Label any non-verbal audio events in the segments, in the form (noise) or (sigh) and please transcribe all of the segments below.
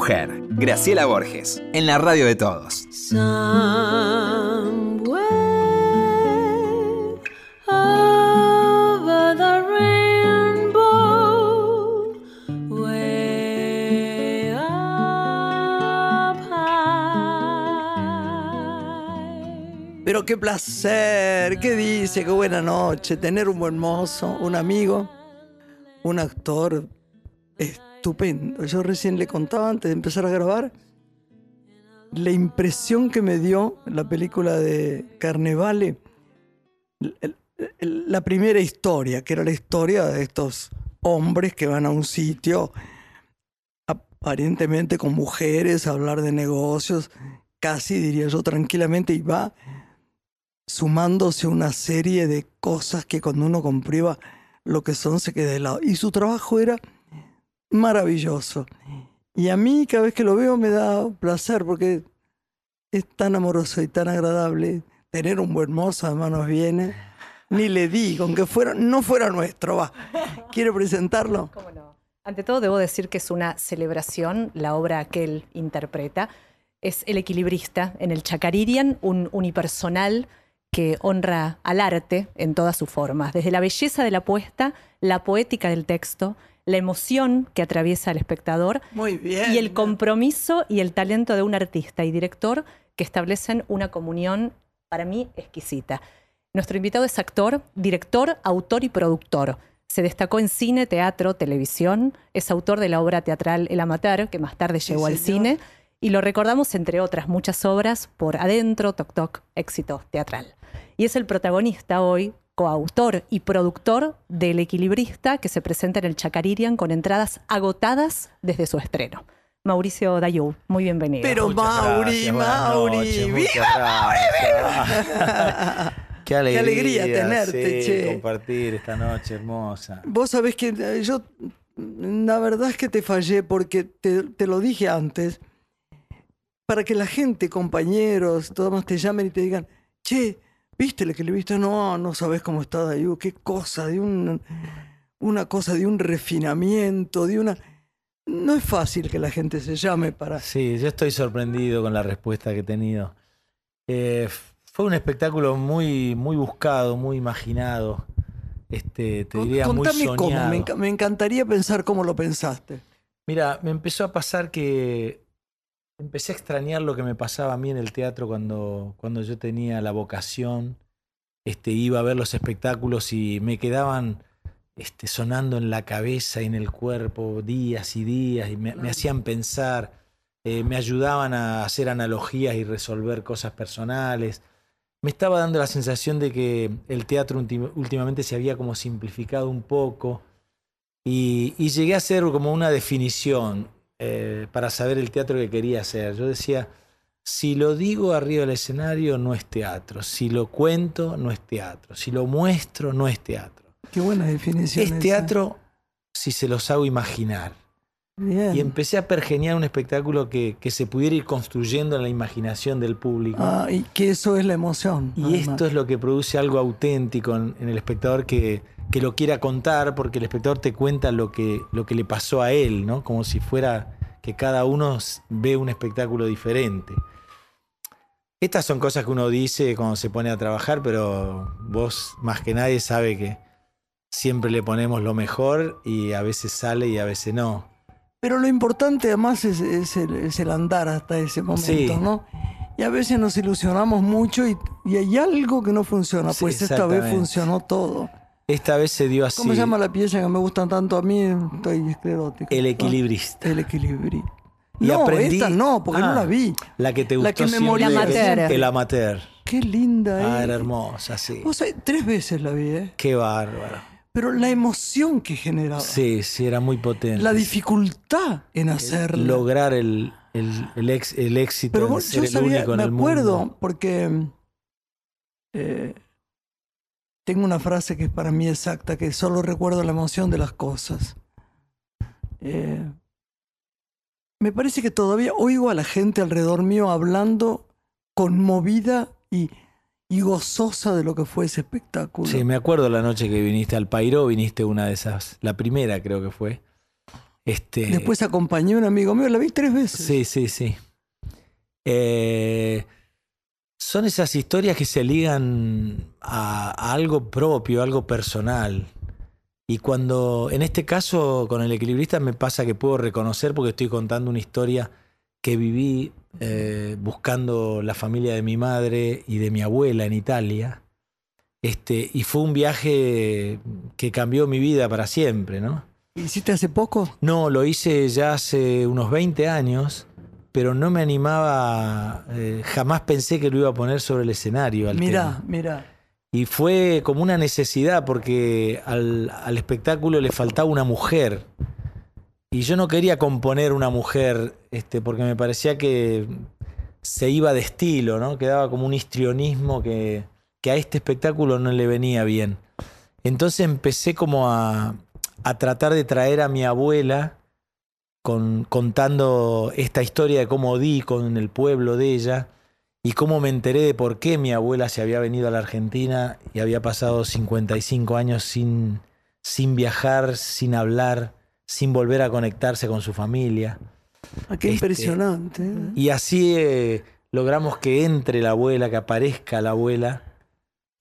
Graciela Borges, en la radio de todos. Pero qué placer, qué dice, qué buena noche, tener un buen mozo, un amigo, un actor estupendo. Yo recién le contaba antes de empezar a grabar la impresión que me dio la película de Carnevale, la primera historia, que era la historia de estos hombres que van a un sitio aparentemente con mujeres a hablar de negocios, casi diría yo tranquilamente, y va sumándose una serie de cosas que cuando uno comprueba lo que son se queda de lado. Y su trabajo era maravilloso. Y a mí cada vez que lo veo me da placer porque es tan amoroso y tan agradable. Tener un buen mozo además nos viene. Ni le digo, aunque fuera, no fuera nuestro, va. ¿Quiere presentarlo? Ante todo debo decir que es una celebración la obra que él interpreta. Es el equilibrista en el Chacaririan, un unipersonal que honra al arte en todas sus formas, desde la belleza de la puesta, la poética del texto, la emoción que atraviesa al espectador y el compromiso y el talento de un artista y director que establecen una comunión para mí exquisita. Nuestro invitado es actor, director, autor y productor. Se destacó en cine, teatro, televisión. Es autor de la obra teatral El Amateur, que más tarde llegó al cine. Y lo recordamos, entre otras muchas obras, por Adentro, Toc Toc, éxito teatral y es el protagonista hoy, coautor y productor del Equilibrista que se presenta en el Chacaririan con entradas agotadas desde su estreno. Mauricio Dayou, muy bienvenido. Pero Mauri, Mauri, ¡viva Mauri, (laughs) (laughs) Qué alegría, Qué alegría tenerte, che. compartir esta noche hermosa. Vos sabés que eh, yo, la verdad es que te fallé porque te, te lo dije antes, para que la gente, compañeros, todos más te llamen y te digan, che, ¿Viste el equilibrista? No, no sabes cómo está Dayu. Qué cosa, de un, una cosa, de un refinamiento, de una... No es fácil que la gente se llame para... Sí, yo estoy sorprendido con la respuesta que he tenido. Eh, fue un espectáculo muy, muy buscado, muy imaginado. Este, te diría Contame muy cómo, soñado. me encantaría pensar cómo lo pensaste. Mira, me empezó a pasar que empecé a extrañar lo que me pasaba a mí en el teatro cuando, cuando yo tenía la vocación, este, iba a ver los espectáculos y me quedaban este, sonando en la cabeza y en el cuerpo días y días y me, me hacían pensar, eh, me ayudaban a hacer analogías y resolver cosas personales. Me estaba dando la sensación de que el teatro últimamente se había como simplificado un poco y, y llegué a hacer como una definición eh, para saber el teatro que quería hacer. Yo decía, si lo digo arriba del escenario, no es teatro. Si lo cuento, no es teatro. Si lo muestro, no es teatro. Qué buena definición. Es esa. teatro si se los hago imaginar. Bien. Y empecé a pergeniar un espectáculo que, que se pudiera ir construyendo en la imaginación del público. Ah, y que eso es la emoción. Y además. esto es lo que produce algo auténtico en, en el espectador que, que lo quiera contar, porque el espectador te cuenta lo que, lo que le pasó a él, ¿no? Como si fuera que cada uno ve un espectáculo diferente. Estas son cosas que uno dice cuando se pone a trabajar, pero vos más que nadie sabe que siempre le ponemos lo mejor y a veces sale y a veces no. Pero lo importante además es, es el, es el andar hasta ese momento, Sí. ¿no? Y a veces nos ilusionamos mucho y, y hay algo que no funciona. Sí, Pues esta vez funcionó todo. Esta vez se dio así. ¿Cómo se llama la pieza que me gustan tanto a mí? Estoy esclerótico. El equilibrista. El equilibrio. Y no, aprendí- esta no, porque no Ah, la vi. La que te gustó La que me moría. El amateur. El amateur. Qué linda Ah, es. era hermosa, sí. Vos sabés, tres veces la vi, ¿eh? Qué bárbaro. Pero la emoción que generaba. Sí, sí, era muy potente. La dificultad en hacerla. Lograr el, el, el ex- el éxito Pero vos- ser yo el sabía, único en me el acuerdo, mundo. porque eh, tengo una frase que es para mí exacta, que solo recuerdo la emoción de las cosas. Eh, me parece que todavía oigo a la gente alrededor mío hablando conmovida y, y gozosa de lo que fue ese espectáculo. Sí, me acuerdo la noche que viniste al Pairo, viniste una de esas, la primera creo que fue. Este, Después acompañé a un amigo mío, la vi tres veces. Sí, sí, sí. Eh, son esas historias que se ligan a, a algo propio, algo personal. Y cuando, en este caso, con el equilibrista me pasa que puedo reconocer porque estoy contando una historia que viví eh, buscando la familia de mi madre y de mi abuela en Italia. Este, y fue un viaje que cambió mi vida para siempre, ¿no? ¿Hiciste hace poco? No, lo hice ya hace unos 20 años, pero no me animaba, eh, jamás pensé que lo iba a poner sobre el escenario. Al Mirá, tema. mirá. Y fue como una necesidad porque al, al espectáculo le faltaba una mujer. Y yo no quería componer una mujer este, porque me parecía que se iba de estilo, ¿no? Quedaba como un histrionismo que, que a este espectáculo no le venía bien. Entonces empecé como a, a tratar de traer a mi abuela con, contando esta historia de cómo di con el pueblo de ella y cómo me enteré de por qué mi abuela se había venido a la Argentina y había pasado 55 años sin, sin viajar, sin hablar, sin volver a conectarse con su familia. Ah, qué Este, impresionante. ¿eh? Y así eh, logramos que entre la abuela, que aparezca la abuela,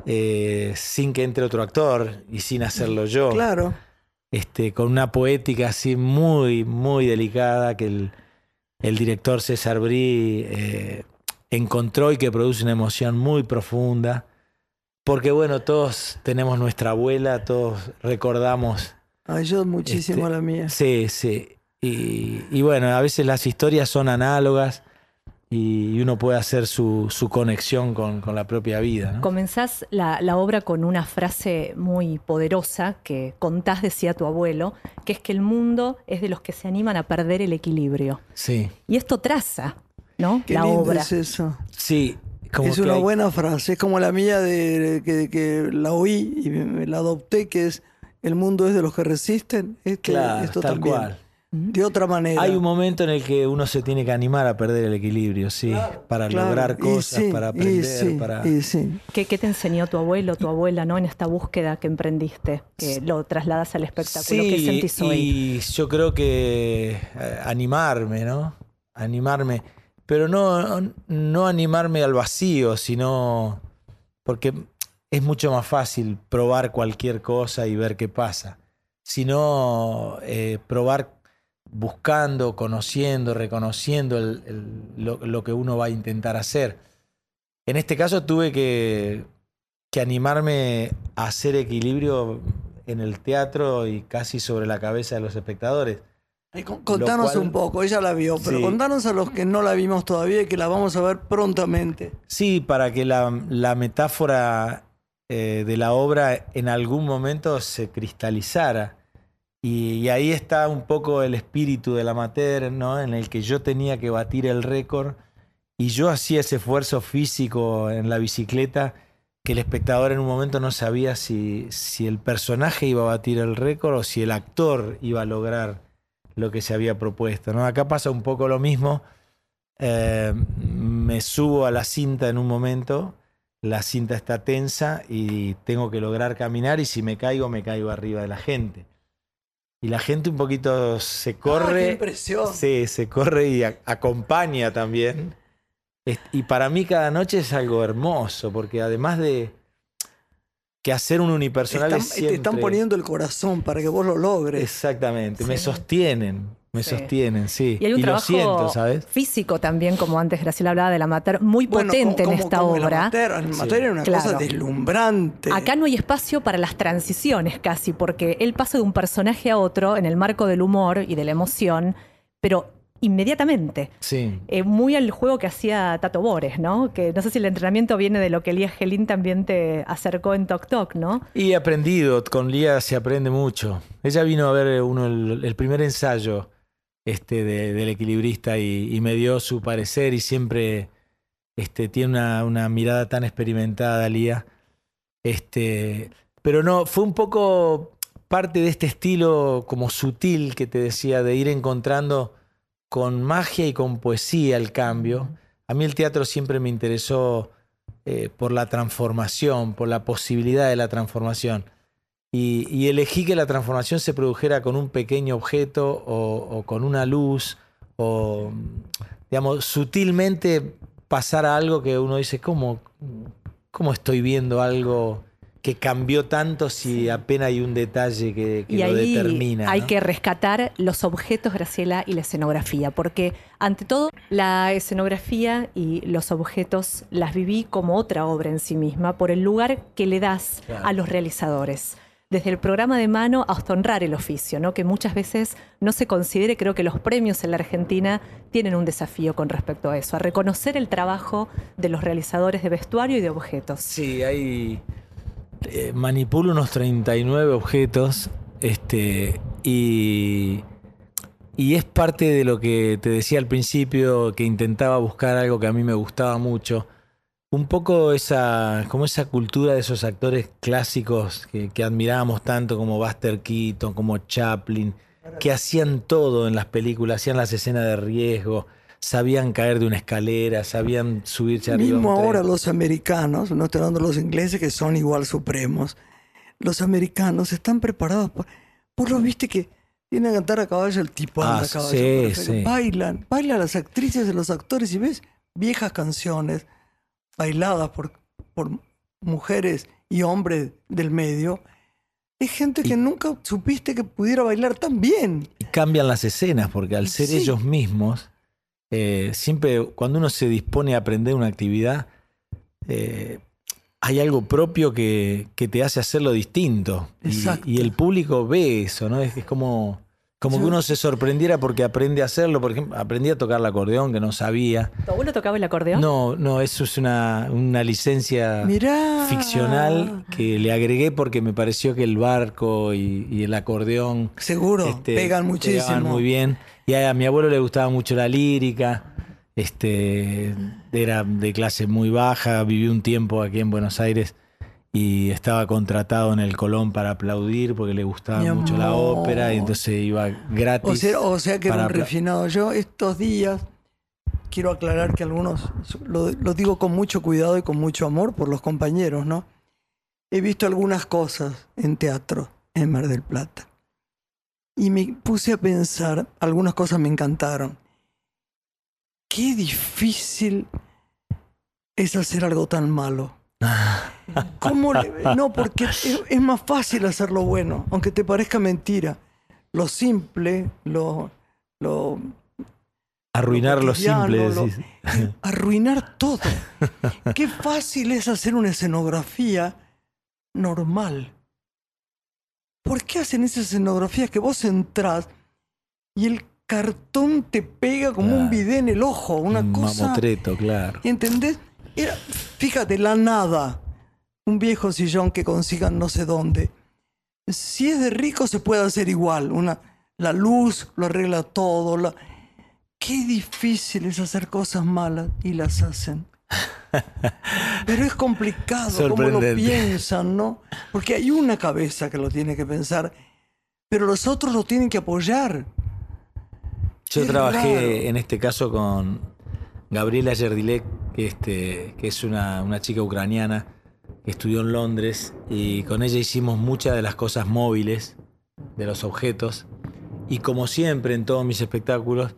eh, sin que entre otro actor y sin hacerlo yo. Claro. Este, con una poética así muy, muy delicada que el, el director César Brí eh, encontró y que produce una emoción muy profunda. Porque bueno, todos tenemos nuestra abuela, todos recordamos. Ay, yo muchísimo Este, la mía. Sí, sí. Y, y bueno, a veces las historias son análogas y uno puede hacer su, su conexión con, con la propia vida. ¿no? Comenzás la, la obra con una frase muy poderosa que contás, decía tu abuelo, que es que el mundo es de los que se animan a perder el equilibrio. Sí, Y esto traza, ¿no? Qué la lindo obra. es eso. sí. Como es que una hay- buena frase. Es como la mía de que, que la oí y me, me la adopté, que es el mundo es de los que resisten. Este, Claro, esto tal también. cual. De otra manera. Hay un momento en el que uno se tiene que animar a perder el equilibrio, sí, para Claro, lograr cosas, sí, para aprender, sí, para... sí. ¿Qué, qué te enseñó tu abuelo, tu abuela, ¿no? En esta búsqueda que emprendiste, que lo trasladas al espectáculo. ¿Qué sentís hoy? y yo creo que eh, animarme, ¿no? Animarme, pero no, no animarme al vacío, sino porque es mucho más fácil probar cualquier cosa y ver qué pasa, sino eh, probar buscando, conociendo, reconociendo el- el- lo, lo que uno va a intentar hacer. En este caso tuve que, que animarme a hacer equilibrio en el teatro y casi sobre la cabeza de los espectadores. Ay, con- Contanos cual- un poco, ella la vio, pero Sí. contanos a los que no la vimos todavía y que la vamos a ver prontamente. Sí, para que la, la metáfora eh, de la obra en algún momento se cristalizara. Y, ahí está un poco el espíritu del amateur, ¿no? En el que yo tenía que batir el récord y yo hacía ese esfuerzo físico en la bicicleta que el espectador en un momento no sabía si, si el personaje iba a batir el récord o si el actor iba a lograr lo que se había propuesto. ¿no? Acá pasa un poco lo mismo. Eh, me subo a la cinta en un momento, la cinta está tensa y tengo que lograr caminar y si me caigo, me caigo arriba de la gente. Y la gente un poquito se Ah, qué corre. impresión. Sí, se corre y a- acompaña también. Y para mí cada noche es algo hermoso, porque además de que hacer un unipersonal Están- es siempre... Te están poniendo el corazón para que vos lo logres. Exactamente, me sostienen, me Sí. sostienen, sí. Y hay un lo trabajo siento, ¿sabes? físico también, como antes Graciela hablaba del amateur, muy Bueno, potente como- en esta como el obra. amateur. El amateur Sí. era una Claro. cosa deslumbrante. Acá no hay espacio para las transiciones casi, porque él pasa de un personaje a otro en el marco del humor y de la emoción, pero inmediatamente. Sí. Eh, muy al juego que hacía Tato Bores, ¿no? Que no sé si el entrenamiento viene de lo que Elías Gelín también te acercó en Tok Tok, ¿no? Y aprendido, con Lía se aprende mucho. Ella vino a ver uno, el, el primer ensayo este, de- del equilibrista y, y me dio su parecer y siempre este, tiene una, una mirada tan experimentada, Lía. Este, pero no, fue un poco parte de este estilo como sutil que te decía, de ir encontrando con magia y con poesía el cambio. A mí el teatro siempre me interesó eh, por la transformación, por la posibilidad de la transformación. y, elegí que la transformación se produjera con un pequeño objeto o, con una luz o, digamos, sutilmente pasar a algo que uno dice, ¿cómo, cómo estoy viendo algo que cambió tanto si apenas hay un detalle que, y lo ahí determina. Hay que rescatar los objetos, Graciela, y la escenografía, porque ante todo la escenografía y los objetos las viví como otra obra en sí misma por el lugar que le das a los realizadores desde el programa de mano hasta honrar el oficio, ¿no? que muchas veces no se considere, creo que los premios en la Argentina tienen un desafío con respecto a eso, a reconocer el trabajo de los realizadores de vestuario y de objetos. Sí, hay... Eh, manipulo unos 39 objetos este, y, y es parte de lo que te decía al principio, que intentaba buscar algo que a mí me gustaba mucho. Un poco esa, como esa cultura de esos actores clásicos que, que admirábamos tanto como Buster Keaton, como Chaplin, que hacían todo en las películas, hacían las escenas de riesgo, sabían caer de una escalera, sabían subirse arriba. Mismo ahora los americanos, no estoy hablando de los ingleses que son igual supremos, los americanos están preparados por, por lo viste que tienen que cantar a caballo el tipo anda ah, a caballo. Sí, sí. Bailan, bailan las actrices y los actores y ves viejas canciones bailadas por, por mujeres y hombres del medio, es gente que nunca supiste que pudiera bailar tan bien. Y cambian las escenas, porque al ser ellos mismos, eh, siempre cuando uno se dispone a aprender una actividad, eh, hay algo propio que, te hace hacerlo distinto. Y, y, el público ve eso, ¿no? Es, es como como que uno se sorprendiera porque aprende a hacerlo. Por ejemplo, aprendí a tocar el acordeón que no sabía. ¿Tu abuelo tocaba el acordeón? No, no, eso es una, licencia ficcional que le agregué porque me pareció que el barco y, el acordeón. Seguro, este, pegan muchísimo. Pegan muy bien. Y a, mi abuelo le gustaba mucho la lírica. Este, era de clase muy baja, viví un tiempo aquí en Buenos Aires y estaba contratado en el Colón para aplaudir porque le gustaba mucho la ópera y entonces iba gratis. O sea, que era un refinado. Yo estos días quiero aclarar que algunos, lo, digo con mucho cuidado y con mucho amor por los compañeros, ¿no? He visto algunas cosas en teatro en Mar del Plata y me puse a pensar, algunas cosas me encantaron. Qué difícil es hacer algo tan malo. (laughs) ¿Cómo No, porque es, más fácil hacerlo bueno, aunque te parezca mentira. Lo simple, lo. lo Arruinar lo, simple. (laughs) arruinar todo. (laughs) Qué fácil es hacer una escenografía normal. ¿Por qué hacen esa escenografía que vos entrás y el cartón te pega como un bidé en el ojo? Una cosa. Mamotreto, claro. ¿Entendés? Fíjate, la nada. Un viejo sillón que consigan no sé dónde. Si es de rico se puede hacer igual. Una, la luz lo arregla todo. La... Qué difícil es hacer cosas malas y las hacen. (laughs) Pero es complicado cómo lo piensan, ¿no? Porque hay una cabeza que lo tiene que pensar, pero los otros lo tienen que apoyar. Yo trabajé en este caso con Gabriela Yerdilek, que, este, que es una, chica ucraniana que estudió en Londres y con ella hicimos muchas de las cosas móviles de los objetos. Y como siempre en todos mis espectáculos,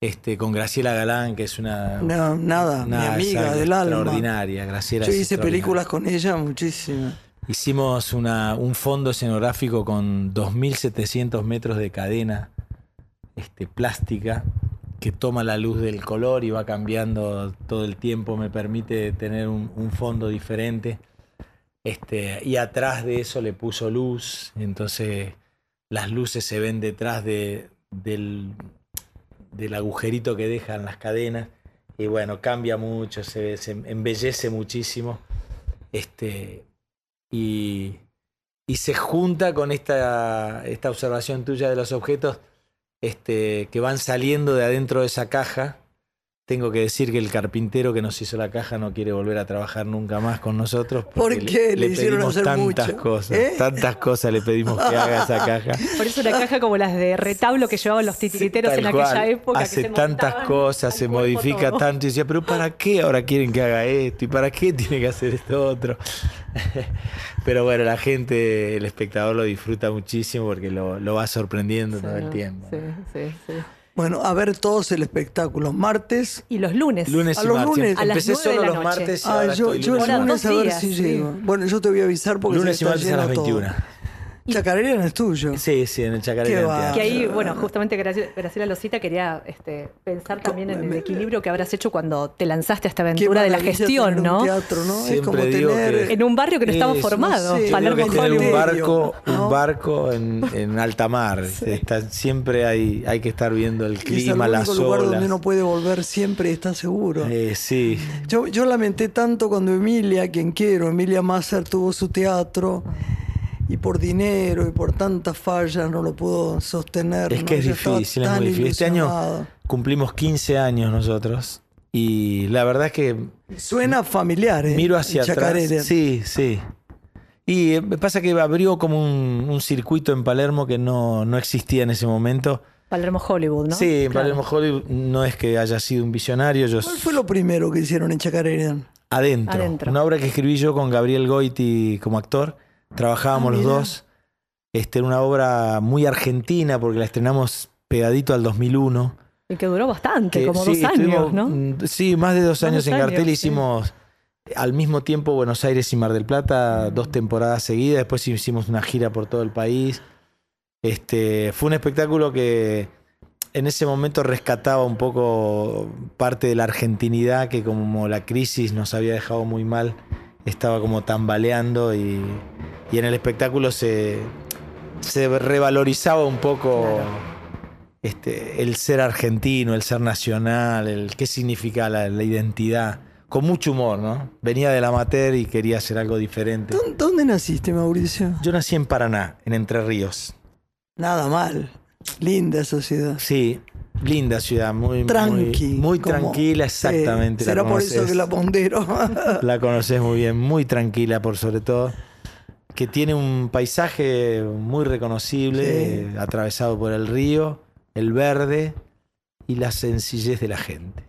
este, con Graciela Galán, que es una. No, nada, mi amiga del alma. Extraordinaria, Graciela. Yo hice películas con ella muchísimas. Hicimos una, un fondo escenográfico con 2.700 metros de cadena este, plástica que toma la luz del color y va cambiando todo el tiempo, me permite tener un, fondo diferente. Este, y atrás de eso le puso luz, entonces las luces se ven detrás de, del, del, agujerito que dejan las cadenas. Y bueno, cambia mucho, se, se embellece muchísimo. Este, y, y se junta con esta, esta observación tuya de los objetos este, que van saliendo de adentro de esa caja tengo que decir que el carpintero que nos hizo la caja no quiere volver a trabajar nunca más con nosotros. ¿Por porque qué? Le hicieron pedimos hacer tantas mucho, cosas, ¿eh? tantas cosas le pedimos que haga esa caja. (laughs) Por eso una caja como las de retablo que llevaban los titiriteros en aquella cual. época. que Hace se tantas cosas, se modifica todo. tanto. Y decía, pero ¿para qué ahora quieren que haga esto? ¿Y para qué tiene que hacer esto otro? (laughs) pero bueno, la gente, el espectador lo disfruta muchísimo porque lo, lo va sorprendiendo todo el tiempo. Sí, sí, sí. Bueno, a ver todos el espectáculo. Martes. Y los lunes. Lunes A y los martes. lunes. A las Empecé nueve de solo la los noche. martes y Ah, ahora yo, estoy yo el lunes a ver días, si sí. llego. Bueno, yo te voy a avisar porque Lunes se y está martes a las todo. 21. Chacarera es tuyo. Sí, sí, en el Chacarera. Que ahí, bueno, justamente Graci- Graciela Losita quería este, pensar también en el equilibrio que habrás hecho cuando te lanzaste a esta aventura de la gestión, tener un ¿no? teatro, ¿no? es como tener. En un barrio que no estaba Es, formado, no sé, Palermo que tener un barco, ¿no? un barco en, en alta mar. Está- siempre hay, hay que estar viendo el es el clima, las único lugar donde olas. uno puede volver siempre y está seguro. Eh, sí, Yo, yo lamenté tanto cuando Emilia, quien quiero, Emilia Masser tuvo su teatro y por dinero y por tantas fallas no lo pudo sostener. es ¿no? que es difícil, es tan muy difícil. Este año cumplimos 15 años nosotros y la verdad es que Suena familiar, ¿eh? miro hacia El atrás. Chacarera. Sí, sí. Y eh, me pasa que abrió como un, un circuito en Palermo que no, no existía en ese momento. Palermo Hollywood, ¿no? Sí, en Claro. Palermo Hollywood no es que haya sido un visionario, yo ¿Cuál fue lo primero que hicieron en Chacarera? Adentro. Adentro. Una obra que escribí yo con Gabriel Goiti como actor. Trabajábamos Ah, los dos. Este, una obra muy argentina porque la estrenamos pegadito al 2001. Y que duró bastante, que como sí, dos años, ¿no? mm, Sí, más de dos Más años en años, cartel. sí. Hicimos al mismo tiempo Buenos Aires y Mar del Plata, dos temporadas seguidas. Después hicimos una gira por todo el país. Este, fue un espectáculo que en ese momento rescataba un poco parte de la argentinidad que como la crisis nos había dejado muy mal, estaba como tambaleando y, y en el espectáculo se, se revalorizaba un poco Claro. este, el ser argentino, el ser nacional, el qué significa la, la identidad. Con mucho humor, ¿no? Venía del amateur y quería hacer algo diferente. ¿Dó- ¿Dónde naciste, Mauricio? Yo nací en Paraná, en Entre Ríos. Nada mal. Linda esa ciudad. Sí, linda ciudad, muy, Tranqui. muy, muy como- tranquila, exactamente. será por eso que la pondero. (laughs) La conoces muy bien, muy tranquila por sobre todo. Que tiene un paisaje muy reconocible, Sí. eh, atravesado por el río, el verde y la sencillez de la gente.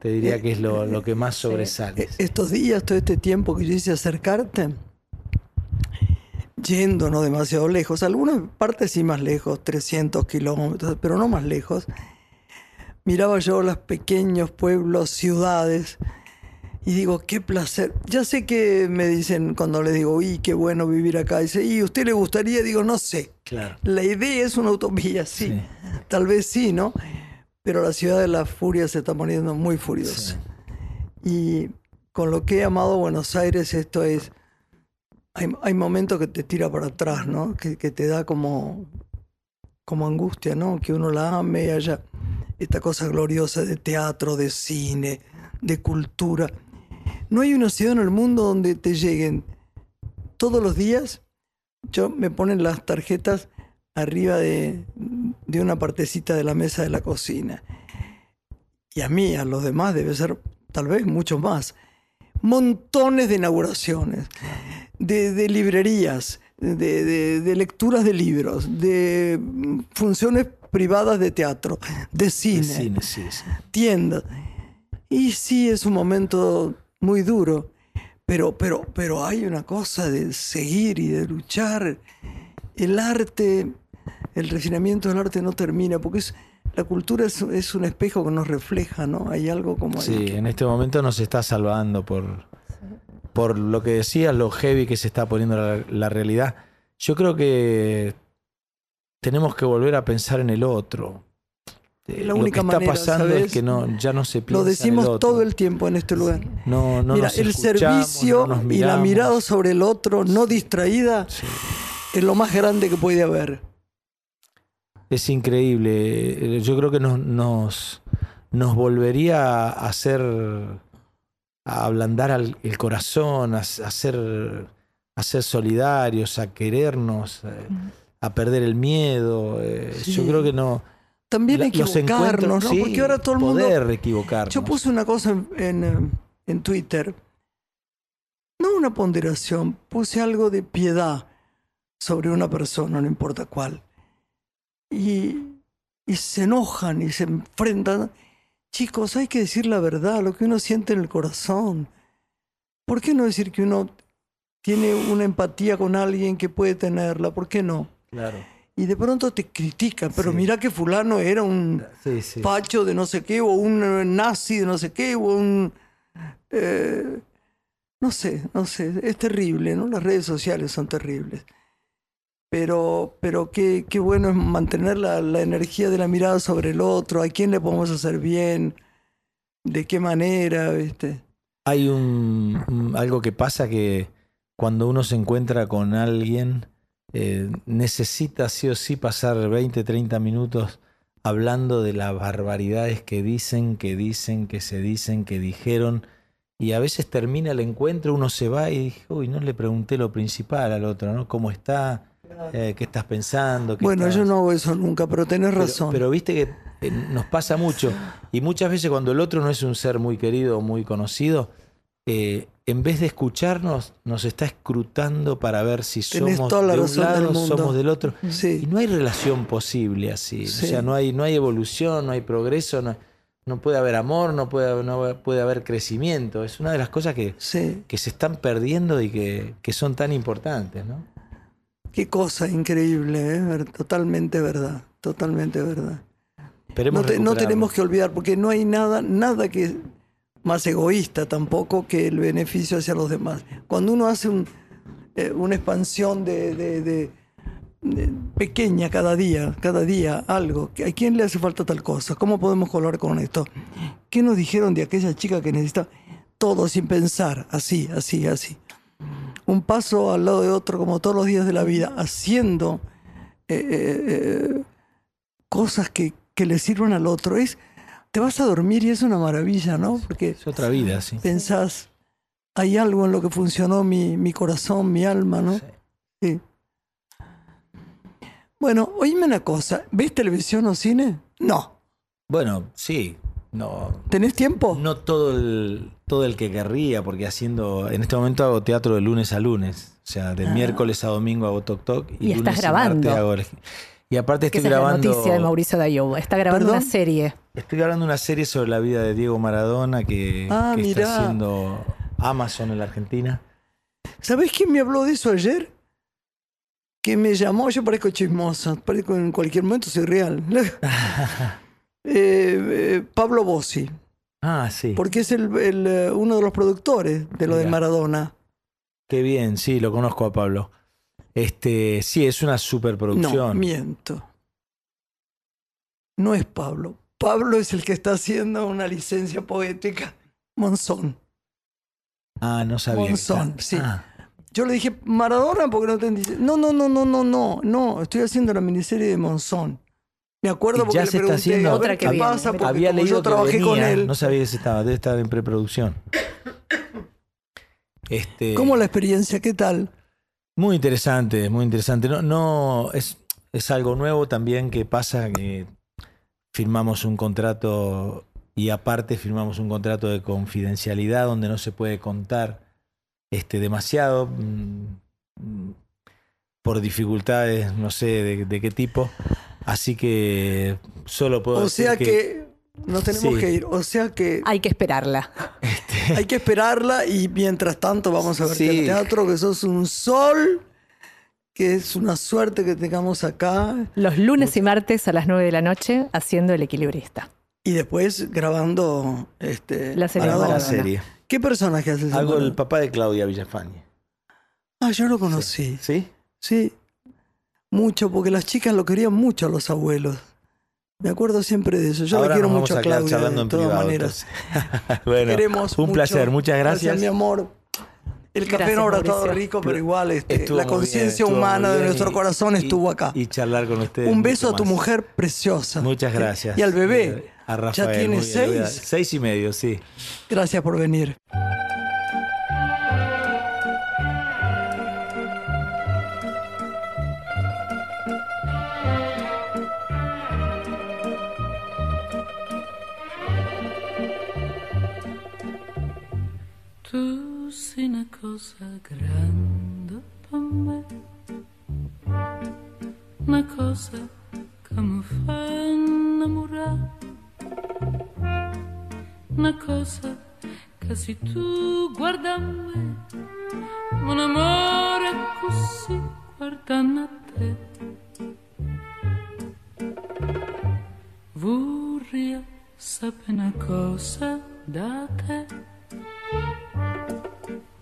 Te diría Eh, que es lo, lo que más sí. sobresale. Eh, Estos días, todo este tiempo que yo hice acercarte, yendo no demasiado lejos, algunas partes sí más lejos, 300 kilómetros, pero no más lejos, miraba yo los pequeños pueblos, ciudades, y digo, qué placer. Ya sé que me dicen cuando les digo, uy, qué bueno vivir acá, dice, ¿y usted le gustaría? Digo, no sé. Claro. La idea es una utopía, sí. Sí. Tal vez sí, ¿no? Pero la ciudad de la furia se está poniendo muy furiosa. Sí. Y con lo que he amado Buenos Aires, esto es. Hay, momentos que te tira para atrás, ¿no? Que, que te da como, como angustia, ¿no? Que uno la ame y haya esta cosa gloriosa de teatro, de cine, de cultura. No hay una ciudad en el mundo donde te lleguen todos los días. Yo me ponen las tarjetas arriba de, de una partecita de la mesa de la cocina. Y a mí, a los demás, debe ser tal vez mucho más. Montones de inauguraciones, de, de librerías, de, de- de lecturas de libros, de mm, funciones privadas de teatro, de cine, De cine, sí, sí. tiendas. Y sí, es un momento muy duro, pero, pero, pero hay una cosa de seguir y de luchar. El arte, el refinamiento del arte no termina, porque es, la cultura es, es un espejo que nos refleja, ¿no? Hay algo como Sí, que- en este momento nos está salvando por, por lo que decías, lo heavy que se está poniendo la, la realidad. Yo creo que tenemos que volver a pensar en el otro. Eh, la lo única que está manera, pasando ¿sabes? es que no, ya no se piensa Lo en el decimos otro. todo el tiempo en este lugar. No, no Mira, nos el servicio no nos y la mirada sobre el otro, no distraída, Sí. es lo más grande que puede haber. Es increíble. Yo creo que nos, nos, nos volvería a hacer, a ablandar al- el corazón, a, ser, a ser solidarios, a querernos, eh, a perder el miedo. eh, Sí. Yo creo que no, también la- equivocarnos, ¿no? sí, Porque ahora todo el mundo... poder equivocarnos. Yo puse una cosa en, en, eh, en Twitter, no una ponderación, puse algo de piedad sobre una persona, no importa cuál. Y, y se enojan y se enfrentan. Chicos, hay que decir la verdad, lo que uno siente en el corazón. ¿Por qué no decir que uno tiene una empatía con alguien que puede tenerla? ¿Por qué no? Claro. Y de pronto te critican, pero Sí. mira que fulano era un Sí, sí. facho de no sé qué, o un nazi de no sé qué, o un... eh, no sé, no sé, es terrible, ¿no? Las redes sociales son terribles. Pero, pero qué, qué bueno es mantener la, la energía de la mirada sobre el otro, a quién le podemos hacer bien, de qué manera, ¿viste? Hay un, algo que pasa que cuando uno se encuentra con alguien, eh, necesita sí o sí pasar 20, 30 minutos hablando de las barbaridades que dicen, que dicen, que se dicen, que dijeron. Y a veces termina el encuentro, uno se va y dice, uy, no le pregunté lo principal al otro, ¿no? ¿Cómo está? Eh, ¿Qué estás pensando? ¿Qué Bueno, estás- yo no hago eso nunca, pero tenés pero- razón. Pero, viste que eh, nos pasa mucho. Y muchas veces cuando el otro no es un ser muy querido o muy conocido, eh, en vez de escucharnos, nos está escrutando para ver si Tenés somos de un del lado, somos del otro. Y no hay relación posible así. Sí. O sea, no hay, no hay evolución, no hay progreso, no, no puede haber amor, no puede, no puede haber crecimiento. Es una de las cosas que, sí. que se están perdiendo y que, que son tan importantes, ¿no? Qué cosa increíble, ¿eh? Totalmente verdad, totalmente verdad. No, te- no recuperarlo. tenemos que olvidar, porque no hay nada, nada que más egoísta tampoco que el beneficio hacia los demás. Cuando uno hace un, eh, una expansión de, de- de- de pequeña cada día, cada día algo, ¿a quién le hace falta tal cosa? ¿Cómo podemos colaborar con esto? ¿Qué nos dijeron de aquella chica que necesita todo sin pensar, así, así, así? Un paso al lado de otro, como todos los días de la vida, haciendo eh, eh, eh, cosas que, que le sirvan al otro. Es, te vas a dormir y es una maravilla, ¿no? Porque Es otra vida, sí. pensás, hay algo en lo que funcionó mi, mi corazón, mi alma, ¿no? Sí. Sí. Bueno, oíme una cosa, ¿ves televisión o cine? No. Bueno, sí. No, ¿Tenés tiempo? no todo el, todo el que querría, porque haciendo. En este momento hago teatro de lunes a lunes. O sea, de Ah. miércoles a domingo hago Tok Tok. Y, Y estás grabando. martes hago el- Y aparte estoy esa es la grabando. noticia de Mauricio Dayobo. Está grabando ¿Perdón? una serie. Estoy grabando una serie sobre la vida de Diego Maradona que, Ah, que está haciendo Amazon en la Argentina. ¿Sabés quién me habló de eso ayer? Que me llamó, yo parezco chismosa, parezco en cualquier momento soy real. (laughs) Eh, Pablo Bossi, Ah, sí. porque es el, el, eh, uno de los productores de lo de. Maradona. Qué bien, sí, lo conozco a Pablo. Este, sí, es una No, superproducción. miento. No es Pablo. Pablo es el que está haciendo una licencia poética. Monzón. ah, no sabía. Monzón, que- sí. Ah, Yo le dije, Maradona, porque no te. No, no, no, no, no, no, no. Estoy haciendo la miniserie de Monzón. Me acuerdo Y porque ya le se está haciendo- Otra qué que viene, pasa, porque había como leído yo trabajé que con él. no sabía que se estaba, debe estar en preproducción. Este, ¿Cómo la experiencia? ¿Qué tal? Muy interesante, muy interesante. No, no es, es algo nuevo también que pasa que firmamos un contrato y aparte firmamos un contrato de confidencialidad donde no se puede contar este, demasiado mm, mm, por dificultades, no sé de, de qué tipo. Así que solo puedo O decir sea que, nos tenemos Sí. que ir. O sea que Hay que esperarla. (laughs) hay que esperarla y mientras tanto vamos a ver Sí. el teatro, que sos un sol, que es una suerte que tengamos acá. Los lunes y martes a las 9 de la noche haciendo El Equilibrista. Y después grabando este, La serie la serie. ¿Qué personaje haces? Algo el papá de Claudia Villafañe. Ah, yo lo conocí. ¿Sí? Sí, mucho, porque las chicas lo querían mucho a los abuelos. Me acuerdo siempre de eso. Yo Ahora la quiero mucho a Claudia, charlando de en todas privado, maneras. (laughs) bueno, Queremos un mucho. placer, muchas gracias. mi amor. El café Gracias, no habrá estado rico, pero igual este, la conciencia humana de nuestro corazón y- estuvo acá. Y charlar con ustedes. Un beso a tu más. mujer preciosa. Muchas gracias. Y al bebé. A Rafael. Ya tiene bien, seis. Seis y medio, sí. Gracias por venir. Cosa grande per me, una cosa che mi fa innamorare, una cosa che se tu guarda a me, un amore così guardando a te. Vorrei sapere una cosa da te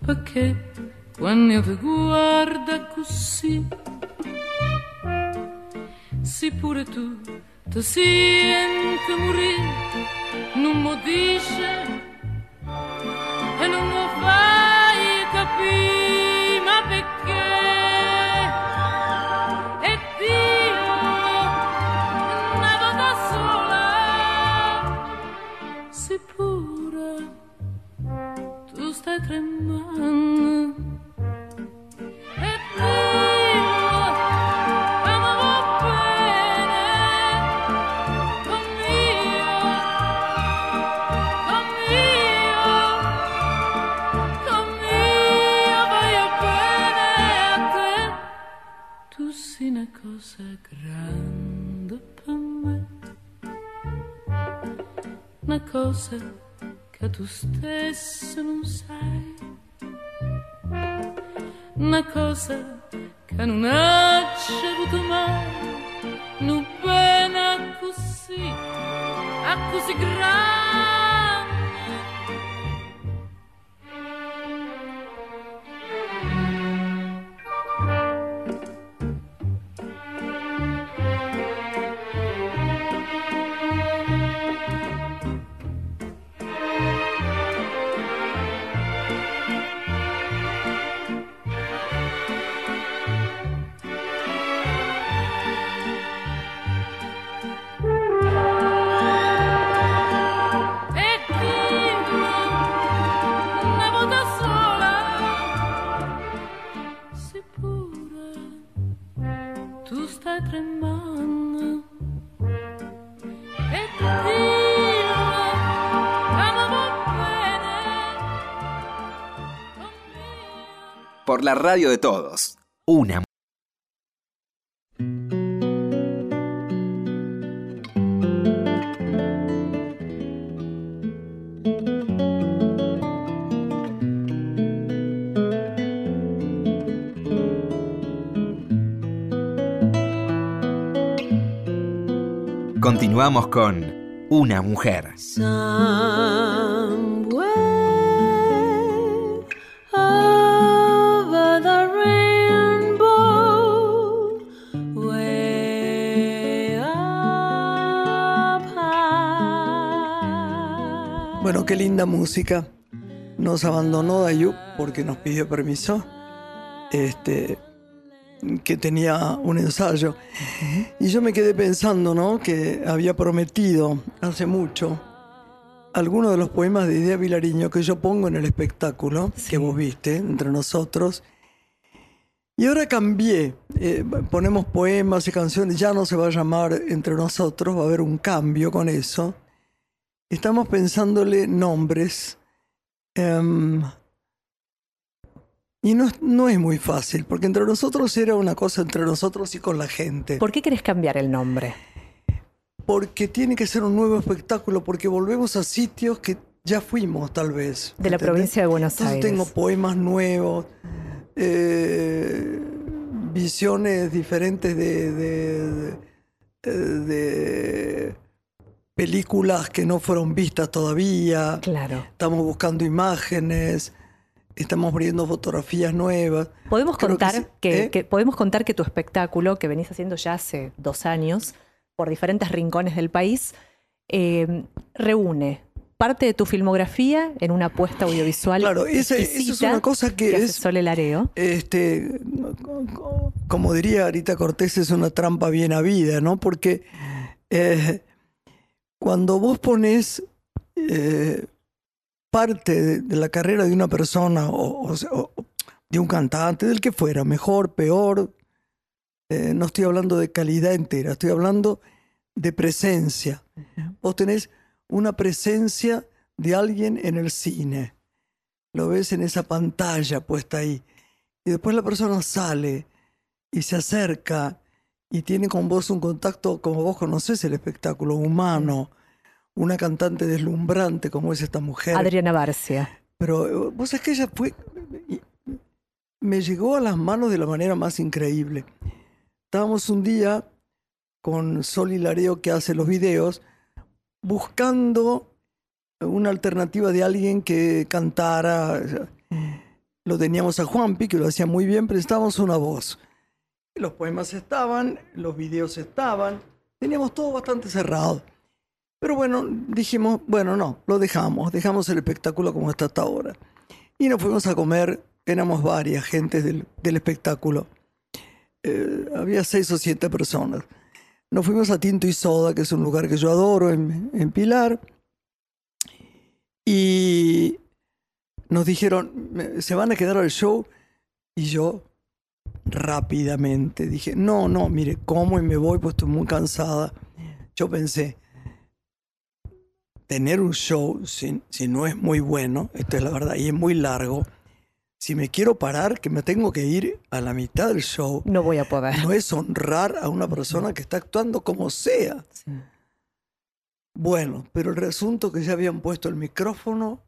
perché quando io ti guardo così, se pure tu ti senti morire, non mi dice e non mi fai capire, Por la radio de todos. Una. Continuamos con Una mujer. Linda música. Nos abandonó Dayup porque nos pidió permiso. Este, que tenía un ensayo. Y yo me quedé pensando, ¿no? Que había prometido hace mucho algunos de los poemas de Idea Vilariño que yo pongo en el espectáculo que vos viste entre nosotros. Y ahora cambié. Eh, ponemos poemas y canciones. Ya no se va a llamar entre nosotros. Va a haber un cambio con eso. Estamos pensándole nombres. Em, y no, es- no es muy fácil, porque entre nosotros era una cosa entre nosotros y con la gente. ¿Por qué querés cambiar el nombre? Porque tiene que ser un nuevo espectáculo, porque volvemos a sitios que ya fuimos, tal vez. De la ¿entendés? provincia de Buenos Entonces Aires. tengo poemas nuevos, eh, visiones diferentes de, de- de- de películas que no fueron vistas todavía. Claro. Estamos buscando imágenes, estamos abriendo fotografías nuevas. Podemos Creo contar que, ¿Eh? que- podemos contar que tu espectáculo, que venís haciendo ya hace dos años, por diferentes rincones del país, eh, reúne parte de tu filmografía en una apuesta audiovisual. Claro, esa- esa es una cosa que es- Sole Lareo. Este, como diría Arita Cortés, es una trampa bien habida, ¿no? Porque eh, cuando vos pones eh, parte de, de la carrera de una persona o, o o de un cantante, del que fuera, mejor, peor, eh, no estoy hablando de calidad entera, estoy hablando de presencia. Vos tenés una presencia de alguien en el cine, lo ves en esa pantalla puesta ahí. Y después la persona sale y se acerca y tiene con vos un contacto como vos conocés el espectáculo humano, una cantante deslumbrante como es esta mujer. Adriana Barcia. Pero eh, vos sabés que ella fue. y- Me llegó a las manos de la manera más increíble. Estábamos un día con Sol Hilario, que hace los videos, buscando una alternativa de alguien que cantara. Lo teníamos a Juanpi, que lo hacía muy bien, pero necesitábamos una voz. Los poemas estaban, los videos estaban, teníamos todo bastante cerrado. Pero bueno, dijimos, bueno, no, lo dejamos, dejamos el espectáculo como está hasta ahora. Y nos fuimos a comer, éramos varias gentes del, del espectáculo. Eh, había seis o siete personas. Nos fuimos a Tinto y Soda, que es un lugar que yo adoro en, en Pilar. Y nos dijeron, "Me- se van a quedar al show. Y yo rápidamente dije, no, no, mire, como y me voy, pues estoy muy cansada. Yo pensé, tener un show, si, si no es muy bueno, esto es la verdad, y es muy largo, si me quiero parar, que me tengo que ir a la mitad del show, No voy a poder. no es honrar a una persona que está actuando como sea. Sí. Bueno, pero el asunto que ya habían puesto el micrófono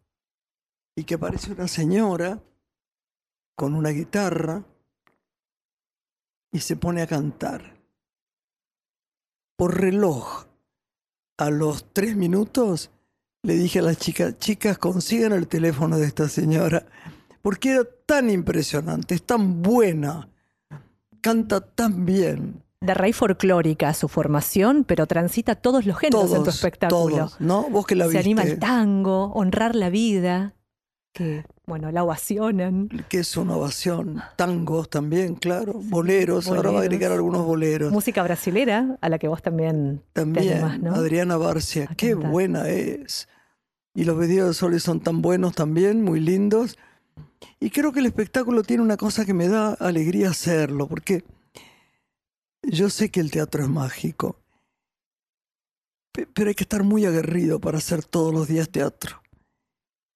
y que aparece una señora con una guitarra y se pone a cantar. Por reloj, a los tres minutos, le dije a las chicas, chicas, consigan el teléfono de esta señora, porque era tan impresionante, es tan buena, canta tan bien. De raíz folclórica su formación, pero transita todos los géneros en tu espectáculo. todos, ¿no? Vos que la Se viste. anima el tango, honrar la vida, que, bueno, la ovacionan. que es una ovación, tangos también, claro, boleros, ahora va a agregar algunos boleros. Música brasilera, a la que vos también te También, animás, ¿no? Adriana Barcia, A qué cantar. buena es. Y los videos de Sole son tan buenos también, muy lindos. Y creo que el espectáculo tiene una cosa que me da alegría hacerlo, porque yo sé que el teatro es mágico, pe- pero hay que estar muy aguerrido para hacer todos los días teatro.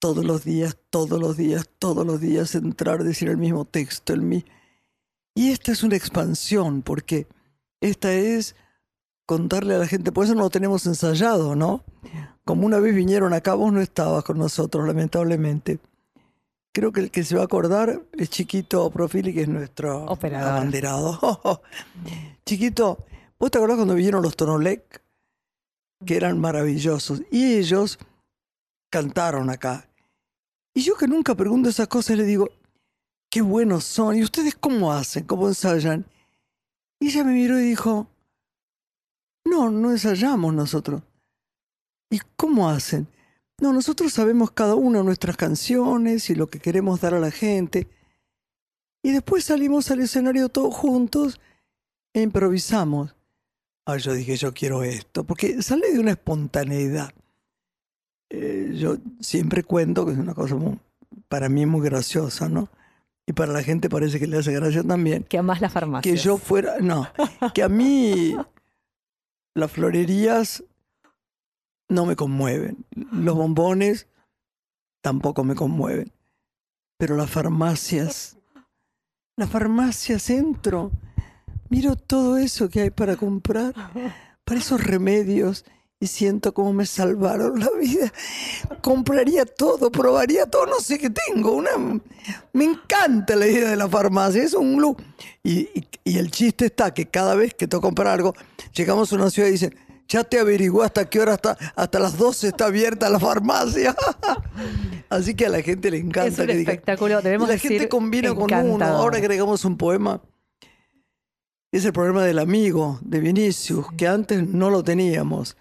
Todos los días, todos los días, todos los días entrar, decir el mismo texto, el mi... Y esta es una expansión, porque esta es contarle a la gente, por eso no lo tenemos ensayado, ¿no? Como una vez vinieron acá, vos no estabas con nosotros, lamentablemente. Creo que el que se va a acordar es Chiquito Profili, que es nuestro Operador. abanderado. (laughs) Chiquito, ¿vos te acordás cuando vinieron los Tonolec? Que eran maravillosos. Y ellos cantaron acá. Y yo que nunca pregunto esas cosas, le digo, qué buenos son. ¿Y ustedes cómo hacen? ¿Cómo ensayan? Y ella me miró y dijo, no, no ensayamos nosotros. ¿Y cómo hacen? No, nosotros sabemos cada una nuestras canciones y lo que queremos dar a la gente. Y después salimos al escenario todos juntos e improvisamos. Ah, yo dije, yo quiero esto, porque sale de una espontaneidad. Eh, yo siempre cuento que es una cosa muy- para mí muy graciosa, ¿no? Y para la gente parece que le hace gracia también Que amás la farmacia. que yo fuera, no, (laughs) que a mí las florerías no me conmueven, los bombones tampoco me conmueven, pero las farmacias, las farmacias entro, miro todo eso que hay para comprar, para esos remedios y siento como me salvaron la vida. Compraría todo, probaría todo, no sé qué tengo. Una, me encanta la idea de la farmacia, es un glue. Y, y- y el chiste está que cada vez que que comprar algo, llegamos a una ciudad y dicen, ya te averiguó hasta qué hora está, hasta las 12 está abierta la farmacia. (laughs) Así que a la gente le encanta Es un que diga- espectáculo, debemos la decir, gente combina con uno. Ahora agregamos un poema. Es el problema del amigo, de Vinicius, que antes no lo teníamos.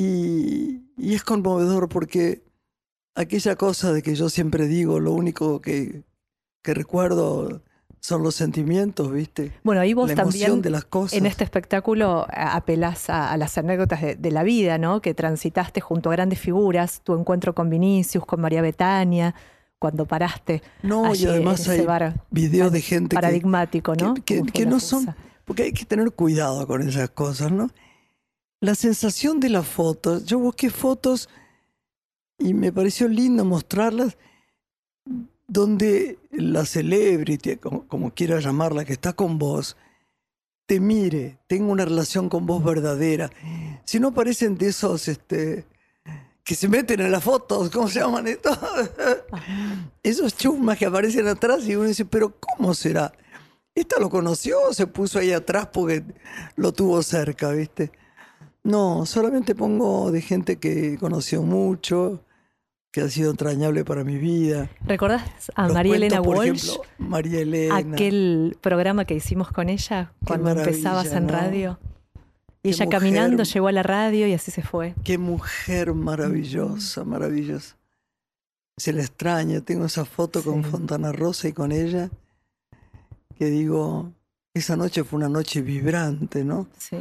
Y, y es conmovedor porque aquella cosa de que yo siempre digo, lo único que, que recuerdo son los sentimientos, ¿viste? Bueno, ahí vos la también de las cosas. en este espectáculo apelás a, a las anécdotas de, de la vida, ¿no? Que transitaste junto a grandes figuras, tu encuentro con Vinicius, con María Betania, cuando paraste no, allí y además hay bar videos de gente que, paradigmático, ¿no? que, no son, porque hay que tener cuidado con esas cosas, ¿no? La sensación de las fotos, yo busqué fotos y me pareció lindo mostrarlas. donde la celebrity, como, como quiera llamarla, que está con vos, te mire, tenga una relación con vos verdadera. Si no parecen de esos este, que se meten en las fotos, ¿cómo se llaman estos? esos chusmas que aparecen atrás y uno dice, pero ¿cómo será? ¿Esta lo conoció o se puso ahí atrás porque lo tuvo cerca, viste? No, solamente pongo de gente que conoció mucho, que ha sido entrañable para mi vida. ¿Recordás a Los María Elena por Walsh? ejemplo, María Elena. Aquel programa que hicimos con ella cuando empezabas en ¿no? radio. Y Qué ella mujer. caminando llegó a la radio y así se fue. Qué mujer maravillosa, maravillosa. Se la extraña. Tengo esa foto con. Fontana Rosa y con ella, que digo, esa noche fue una noche vibrante, ¿no? Sí.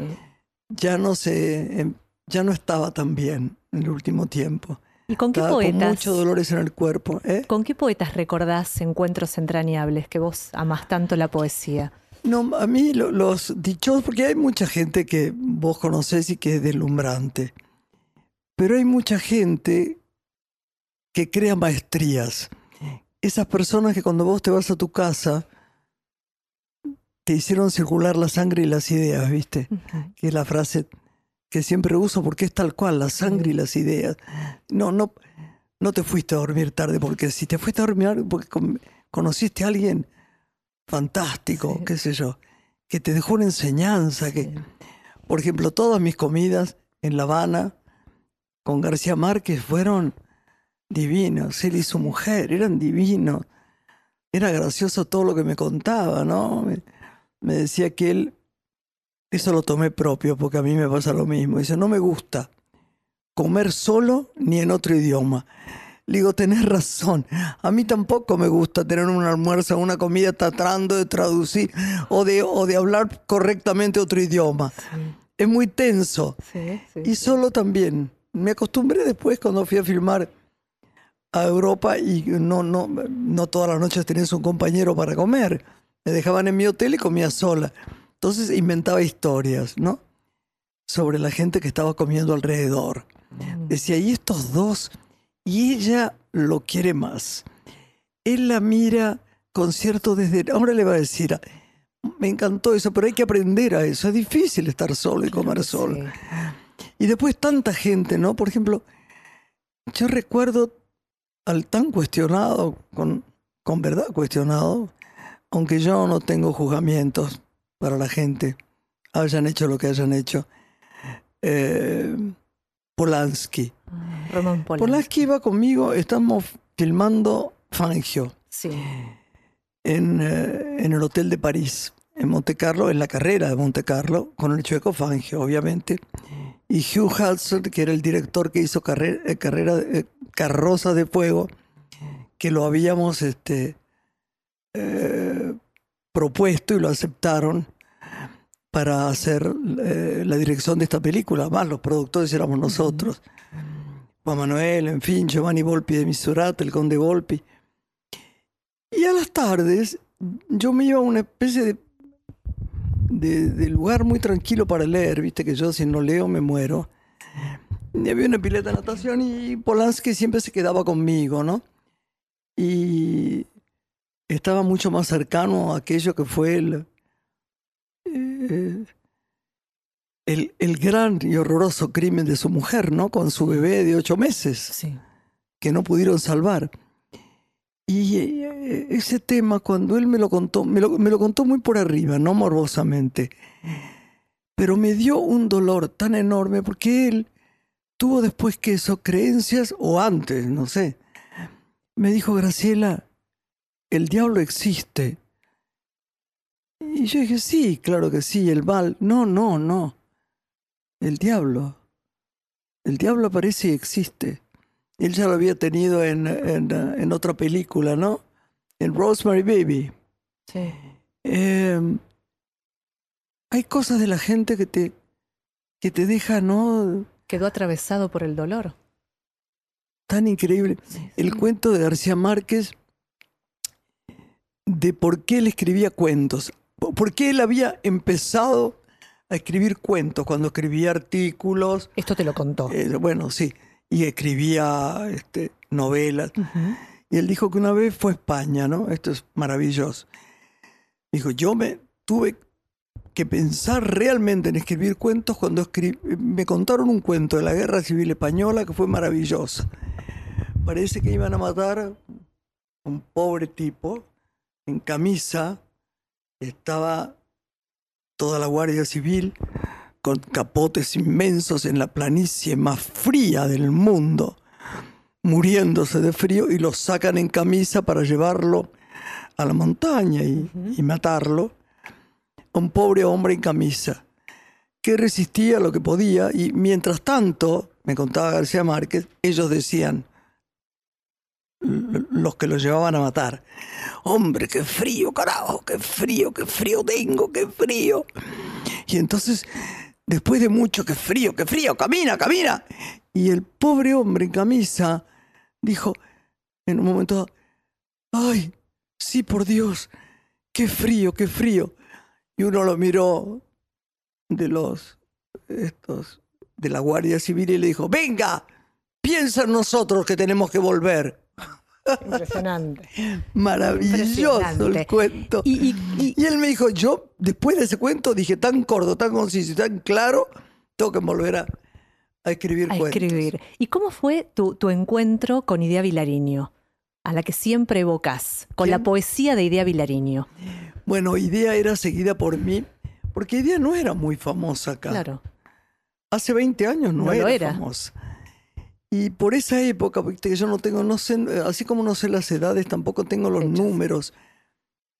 Ya no se, em, ya no estaba tan bien en el último tiempo. ¿Y con qué Estaba con poetas? muchos dolores en el cuerpo. ¿eh? ¿Con qué poetas recordás encuentros entrañables que vos amás tanto la poesía? No, a mí lo- los dichos, porque hay mucha gente que vos conocés y que es deslumbrante, pero hay mucha gente que crea maestrías. Esas personas que cuando vos te vas a tu casa te hicieron circular la sangre y las ideas, ¿viste? Que es la frase que siempre uso porque es tal cual, la sangre y las ideas. No, no, no te fuiste a dormir tarde porque si te fuiste a dormir porque con- conociste a alguien fantástico, Sí. qué sé yo, que te dejó una enseñanza, que, por ejemplo, todas mis comidas en La Habana con García Márquez fueron divinos. Él y su mujer eran divinos. Era gracioso todo lo que me contaba, ¿no? Me, decía que él, eso lo tomé propio, porque a mí me pasa lo mismo. Dice, no me gusta comer solo ni en otro idioma. Le digo, tenés razón. A mí tampoco me gusta tener un almuerzo, una comida tratando de traducir o de, o de hablar correctamente otro idioma. Es muy tenso. Sí, sí, Y solo también. Me acostumbré después cuando fui a filmar a Europa y no, no, no todas las noches tenías un compañero para comer. Me dejaban en mi hotel y comía sola. Entonces inventaba historias, ¿no? Sobre la gente que estaba comiendo alrededor. Decía, y estos dos, y ella lo quiere más. Él la mira con cierto desde. Ahora le va a decir, me encantó eso, pero hay que aprender a eso. Es difícil estar solo y comer solo. Sí. Y después tanta gente, ¿no? Por ejemplo, yo recuerdo al tan cuestionado, con, con verdad cuestionado, aunque yo no tengo juzgamientos para la gente, hayan hecho lo que hayan hecho, eh, Polanski. Ah, Roman Polanski. Polanski iba conmigo, estamos filmando Fangio Sí. en, eh, en el Hotel de París, en Monte Carlo, en la carrera de Monte Carlo, con el chueco Fangio, obviamente. Y Hugh Hudson, que era el director que hizo eh, carrera, eh, Carroza de Fuego, que lo habíamos este, eh, propuesto y lo aceptaron para hacer eh, la dirección de esta película. Más los productores éramos nosotros. Juan Manuel, en fin, Giovanni Volpi de Misurata, el conde Volpi. Y a las tardes yo me iba a una especie de, de, de lugar muy tranquilo para leer, viste que yo si no leo me muero. Y había una pileta de natación y Polanski siempre se quedaba conmigo, ¿no? Y estaba mucho más cercano a aquello que fue el, eh, el, el gran y horroroso crimen de su mujer, ¿no? Con su bebé de ocho meses Sí. que no pudieron salvar. Y eh, ese tema, cuando él me lo contó, me lo, me lo contó muy por arriba, no morbosamente, pero me dio un dolor tan enorme porque él tuvo después que eso, creencias, o antes, no sé, me dijo, Graciela, el diablo existe. Y yo dije, sí, claro que sí, el mal. No, no, no. El diablo. El diablo aparece y existe. Él ya lo había tenido en, en, en otra película, ¿no? En Rosemary Baby. Sí. Eh, hay cosas de la gente que te, que te deja, ¿no? Quedó atravesado por el dolor. Tan increíble. Sí, El cuento de García Márquez de por qué él escribía cuentos. Po- Por qué él había empezado a escribir cuentos cuando escribía artículos. Esto te lo contó. eh, bueno, sí. Y escribía este, novelas. Y él dijo que una vez fue a España, ¿no? Esto es maravilloso. Dijo, yo me tuve que pensar realmente en escribir cuentos cuando me contaron un cuento de la Guerra Civil Española que fue maravilloso. Parece que iban a matar a un pobre tipo en camisa, estaba toda la Guardia Civil con capotes inmensos en la planicie más fría del mundo, muriéndose de frío y lo sacan en camisa para llevarlo a la montaña y, y matarlo. Un pobre hombre en camisa que resistía lo que podía y mientras tanto, me contaba García Márquez, ellos decían, los que lo llevaban a matar, hombre, qué frío, carajo, qué frío, qué frío tengo, qué frío. Y entonces, después de mucho, qué frío, qué frío, camina, camina. Y el pobre hombre en camisa dijo en un momento, ay, sí, por Dios, qué frío, qué frío. Y uno lo miró de los, estos, de la Guardia Civil y le dijo, venga, piensa en nosotros que tenemos que volver. Impresionante. Maravilloso Impresionante. el cuento. Y, y- y- Y él me dijo, yo después de ese cuento dije tan corto, tan conciso y tan claro, tengo que volver a, a escribir a cuentos. escribir. ¿Y cómo fue tu, tu encuentro con Idea Vilariño? A la que siempre evocas, con la poesía de Idea Vilariño. Bueno, Idea era seguida por mí, porque Idea no era muy famosa acá. Claro. Hace 20 años no, era, era. famosa. Y por esa época, viste que yo no tengo, no sé, así como no sé las edades, tampoco tengo los números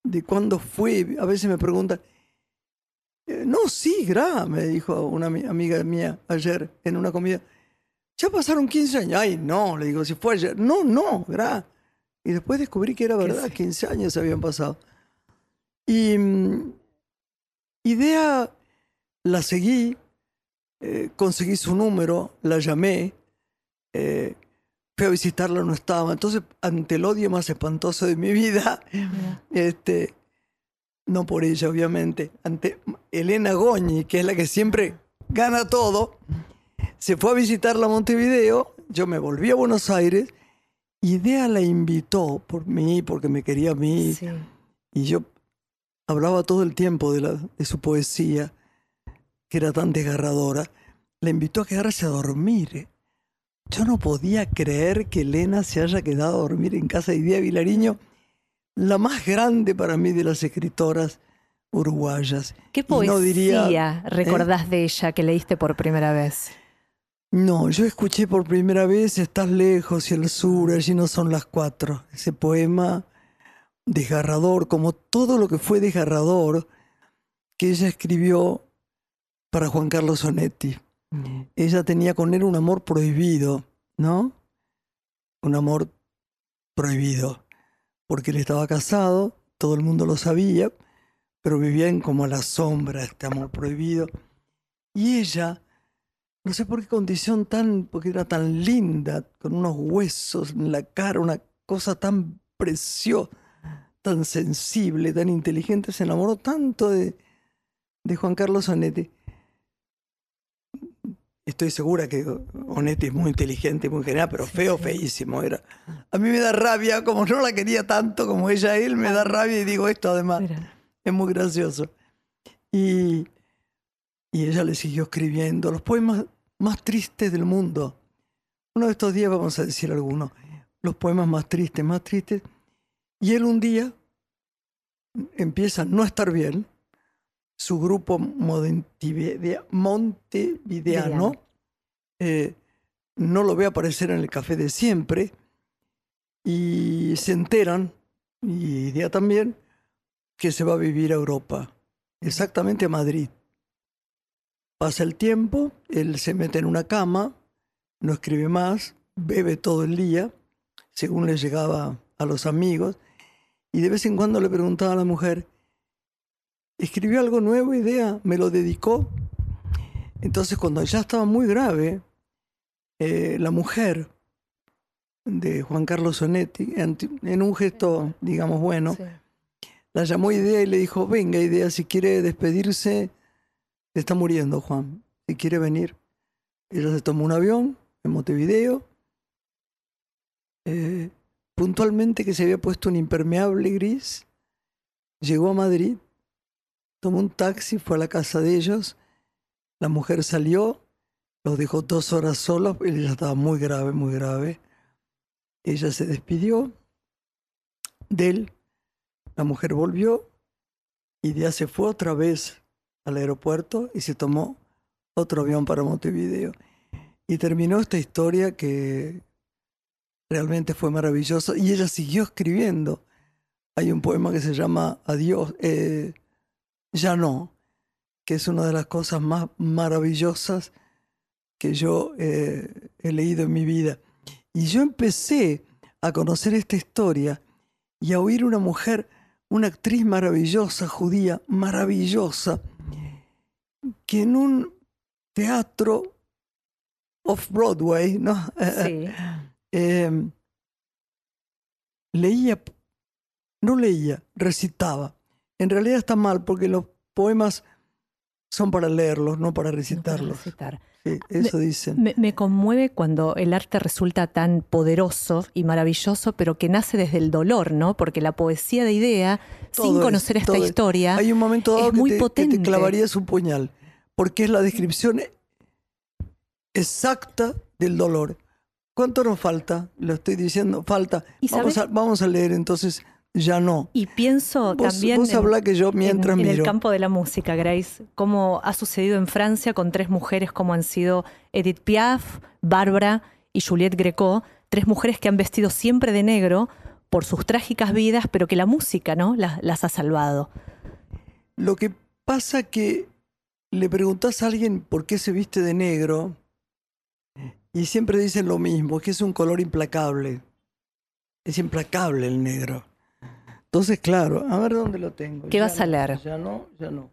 de cuándo fue. A veces me preguntan, eh, no, sí, Gra, me dijo una ami- amiga mía ayer en una comida. Ya pasaron 15 años. Ay, no, le digo, si fue ayer. No, no, Gra. Y después descubrí que era verdad, sí. 15 años habían pasado. Y mm, idea, la seguí, eh, conseguí su número, la llamé, eh, fui a visitarla, no estaba. Entonces, ante el odio más espantoso de mi vida, este, no por ella, obviamente, ante Elena Goñi, que es la que siempre gana todo, se fue a visitarla a Montevideo, yo me volví a Buenos Aires, Idea la invitó por mí, porque me quería a mí, Sí. y yo hablaba todo el tiempo de, la, de su poesía, que era tan desgarradora. La invitó a quedarse a dormir. Yo no podía creer que Elena se haya quedado a dormir en casa de Idea Vilariño, la más grande para mí de las escritoras uruguayas. ¿Qué poesía no diría- ¿eh? recordás de ella que leíste por primera vez? No, yo escuché por primera vez Estás lejos y el sur, allí no son las cuatro. Ese poema desgarrador, como todo lo que fue desgarrador que ella escribió para Juan Carlos Sonetti. Ella tenía con él un amor prohibido, ¿no? Un amor prohibido, porque él estaba casado, todo el mundo lo sabía, pero vivían como a la sombra este amor prohibido. Y ella, no sé por qué condición tan, porque era tan linda, con unos huesos en la cara, una cosa tan preciosa, tan sensible, tan inteligente, se enamoró tanto de, de Juan Carlos Onetti. Estoy segura que Onetti es muy inteligente, muy genial, pero Sí, feo, sí. feísimo era. A mí me da rabia, como no la quería tanto como ella a él, me da rabia y digo esto además. Mira. Es muy gracioso. Y, y ella le siguió escribiendo los poemas más tristes del mundo. Uno de estos días vamos a decir algunos. Los poemas más tristes, más tristes. Y él un día empieza a no estar bien. Su grupo montevidea- montevideano eh, no lo ve aparecer en el café de siempre. Y se enteran, y idea también, que se va a vivir a Europa, exactamente a Madrid. Pasa el tiempo, él se mete en una cama, no escribe más, bebe todo el día, según le llegaba a los amigos, y de vez en cuando le preguntaba a la mujer, ¿escribió algo nuevo, idea? ¿Me lo dedicó? Entonces cuando ya estaba muy grave, eh, la mujer de Juan Carlos Sonetti, en, un gesto, digamos, bueno, Sí. la llamó Idea y le dijo, venga Idea, si quiere despedirse, se está muriendo Juan, si quiere venir. Ella se tomó un avión en Montevideo, eh, puntualmente que se había puesto un impermeable gris, llegó a Madrid, tomó un taxi, fue a la casa de ellos, la mujer salió, los dejó dos horas solos, ella estaba muy grave, muy grave. Ella se despidió de él, la mujer volvió y ya se fue otra vez al aeropuerto y se tomó otro avión para Montevideo. Y terminó esta historia que realmente fue maravillosa y ella siguió escribiendo. Hay un poema que se llama Adiós, eh, ya no, que es una de las cosas más maravillosas que yo eh, he leído en mi vida. Y yo empecé a conocer esta historia y a oír una mujer, una actriz maravillosa, judía, maravillosa, que en un teatro off-Broadway, ¿no? (laughs) Sí. Eh, leía, no leía, recitaba. En realidad está mal porque los poemas son para leerlos, no para No para recitarlos. recitar. Sí, eso dicen. Me, me conmueve cuando el arte resulta tan poderoso y maravilloso, pero que nace desde el dolor, ¿no? Porque la poesía de idea, Todo sin es- conocer esta todo es- historia, Hay un momento dado es que muy te, que te potente. clavarías un puñal, porque es la descripción exacta del dolor. ¿Cuánto nos falta? Lo estoy diciendo, falta. ¿Y Vamos a, sabes? vamos a leer entonces, ya no. y pienso Vos, también vos en- que yo mientras en, en miro. el campo de la música, Grace, cómo ha sucedido en Francia con tres mujeres como han sido Edith Piaf, Bárbara y Juliette Greco, tres mujeres que han vestido siempre de negro por sus trágicas vidas, pero que la música, ¿no? Las, las ha salvado. Lo que pasa que le preguntás a alguien por qué se viste de negro y siempre dicen lo mismo, que es un color implacable. Es implacable el negro. Entonces, claro, a ver dónde lo tengo. ¿Qué Ya vas a no, leer? Ya no, ya no.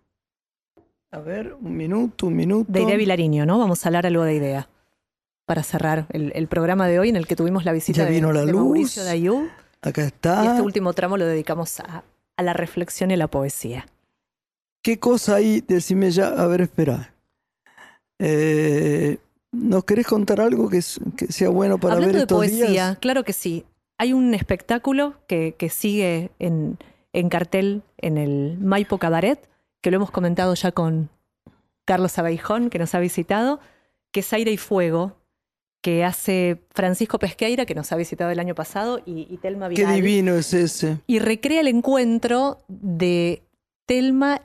A ver, un minuto, un minuto. De Idea Vilariño, ¿no? Vamos a hablar algo de idea. Para cerrar el, el programa de hoy en el que tuvimos la visita Ya de, vino la de luz. Mauricio Dayú. Acá Y está. este último tramo lo dedicamos a, a la reflexión y la poesía. ¿Qué cosa hay? Decime ya. A ver, espera. Eh, ¿Nos querés contar algo que, que sea bueno para Hablando ver de estos poesía, días? claro que sí. Hay un espectáculo que, que sigue en, en cartel en el Maipo Cabaret, que lo hemos comentado ya con Carlos Abeijón, que nos ha visitado, que es Aire y Fuego, que hace Francisco Pesqueira, que nos ha visitado el año pasado, y, y Telma Qué Vidal. divino es ese. y recrea el encuentro de Telma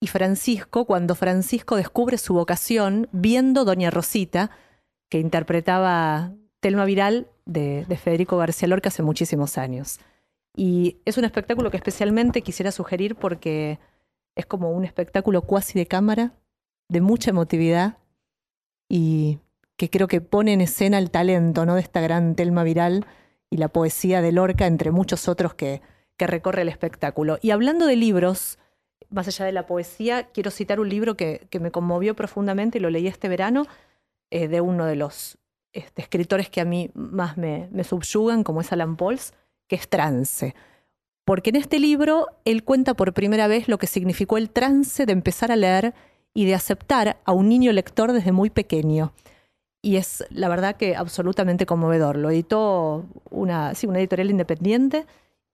y Francisco cuando Francisco descubre su vocación viendo Doña Rosita, que interpretaba Telma Viral de, de Federico García Lorca hace muchísimos años. Y es un espectáculo que especialmente quisiera sugerir porque es como un espectáculo cuasi de cámara, de mucha emotividad y que creo que pone en escena el talento ¿no? de esta gran Telma Viral y la poesía de Lorca, entre muchos otros que, que recorre el espectáculo. Y hablando de libros, más allá de la poesía, quiero citar un libro que, que me conmovió profundamente y lo leí este verano, eh, de uno de los este, escritores que a mí más me, me subyugan, como es Alan Pauls, que es Trance. Porque en este libro él cuenta por primera vez lo que significó el trance de empezar a leer y de aceptar a un niño lector desde muy pequeño. Y es la verdad que absolutamente conmovedor. Lo editó una, sí, una editorial independiente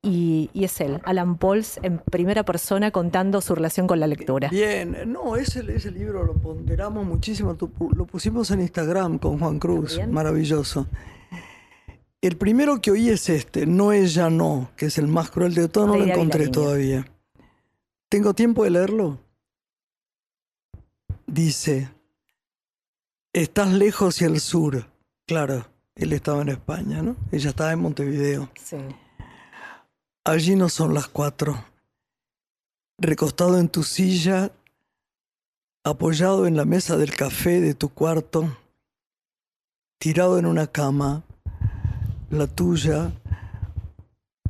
y, y es él, Alan Pauls, en primera persona contando su relación con la lectura. Bien, no, ese, ese libro lo ponderamos muchísimo, lo pusimos en Instagram con Juan Cruz, Bien. maravilloso. El primero que oí es este, No es ya no, que es el más cruel de todos, no lo encontré todavía. ¿Tengo tiempo de leerlo? Dice, estás lejos y al sur. Claro, él estaba en España, ¿no? Ella estaba en Montevideo. Sí. Allí no son las cuatro. Recostado en tu silla, apoyado en la mesa del café de tu cuarto, tirado en una cama, la tuya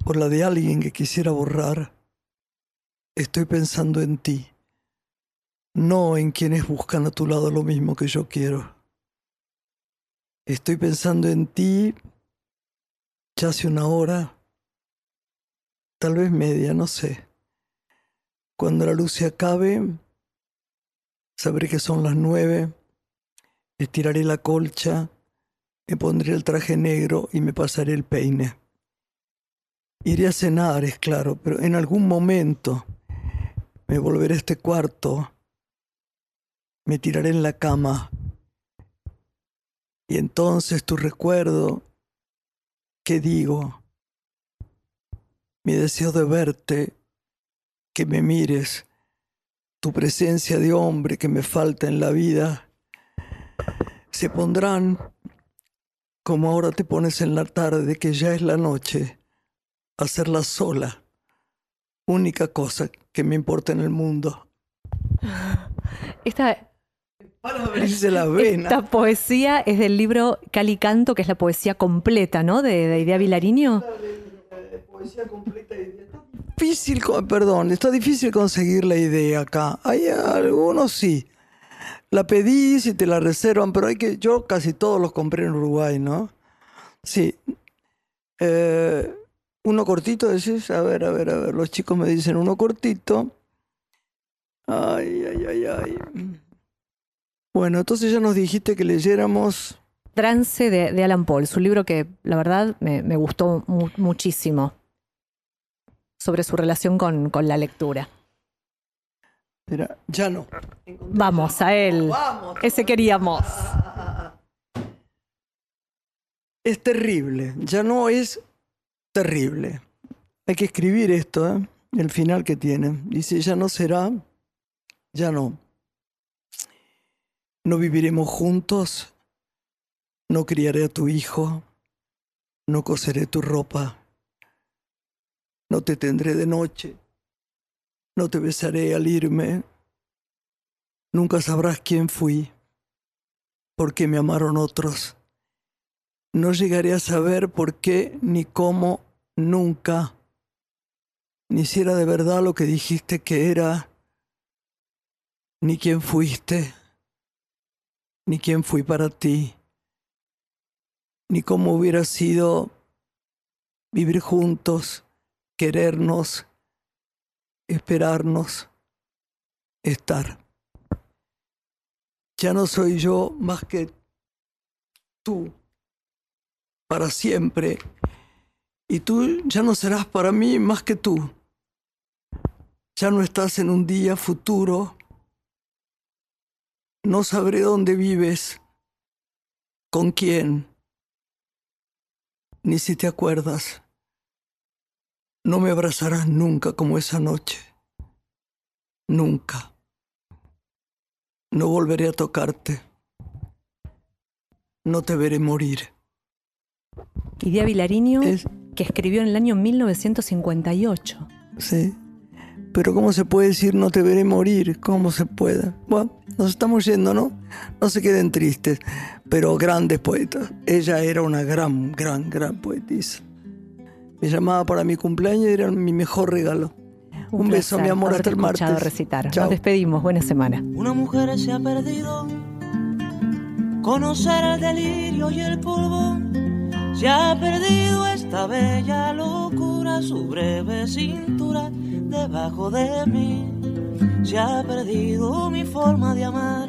o la de alguien que quisiera borrar, estoy pensando en ti, no en quienes buscan a tu lado lo mismo que yo quiero. Estoy pensando en ti ya hace una hora, tal vez media, no sé. Cuando la luz se acabe, sabré que son las nueve, estiraré la colcha, me pondré el traje negro y me pasaré el peine. Iré a cenar, es claro, pero en algún momento me volveré a este cuarto, me tiraré en la cama y entonces tu recuerdo, ¿qué digo? Mi deseo de verte, que me mires, tu presencia de hombre que me falta en la vida, se pondrán como ahora te pones en la tarde, que ya es la noche, a hacerla sola, única cosa que me importa en el mundo. Esta, Para abrirse la (laughs) vena. esta poesía es del libro Cali Canto, que es la poesía completa, ¿no? De, de Idea Vilariño. Poesía completa y está difícil, perdón, está difícil conseguir la idea acá. Hay algunos sí. La pedís y te la reservan, pero hay que. Yo casi todos los compré en Uruguay, ¿no? Sí. Eh, uno cortito, decís. A ver, a ver, a ver. Los chicos me dicen uno cortito. Ay, ay, ay, ay. Bueno, entonces ya nos dijiste que leyéramos. Trance de, de Alan Paul, su libro que la verdad me, me gustó mu- muchísimo sobre su relación con, con la lectura. Espera, ya no. Vamos a él. Vamos. Ese queríamos. Es terrible, ya no es terrible. Hay que escribir esto, ¿eh? el final que tiene. Dice, ya no será, ya no. No viviremos juntos, no criaré a tu hijo, no coseré tu ropa, no te tendré de noche, no te besaré al irme, nunca sabrás quién fui, por qué me amaron otros. No llegaré a saber por qué, ni cómo, nunca, ni si era de verdad lo que dijiste que era, ni quién fuiste, ni quién fui para ti, ni cómo hubiera sido vivir juntos, querernos, esperarnos, estar. Ya no soy yo más que tú para siempre, y tú ya no serás para mí más que tú. Ya no estás en un día futuro, no sabré dónde vives, con quién, ni si te acuerdas. No me abrazarás nunca como esa noche, nunca. No volveré a tocarte, no te veré morir. Idea Vilariño, Es- que escribió en el año 1958. Sí. Pero ¿cómo se puede decir no te veré morir? ¿Cómo se puede? Bueno, nos estamos yendo, ¿no? No se queden tristes, pero grandes poetas. Ella era una gran, gran, gran poetisa. Me llamaba para mi cumpleaños y era mi mejor regalo. Un, beso, mi amor, hasta el martes. recitar. Chao. Nos despedimos. Buena semana. Una mujer se ha perdido. Conocer el delirio y el polvo. Se ha perdido esta bella locura, su breve cintura debajo de mí. Se ha perdido mi forma de amar.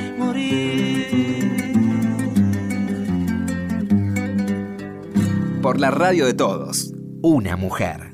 Por la radio de todos, una mujer.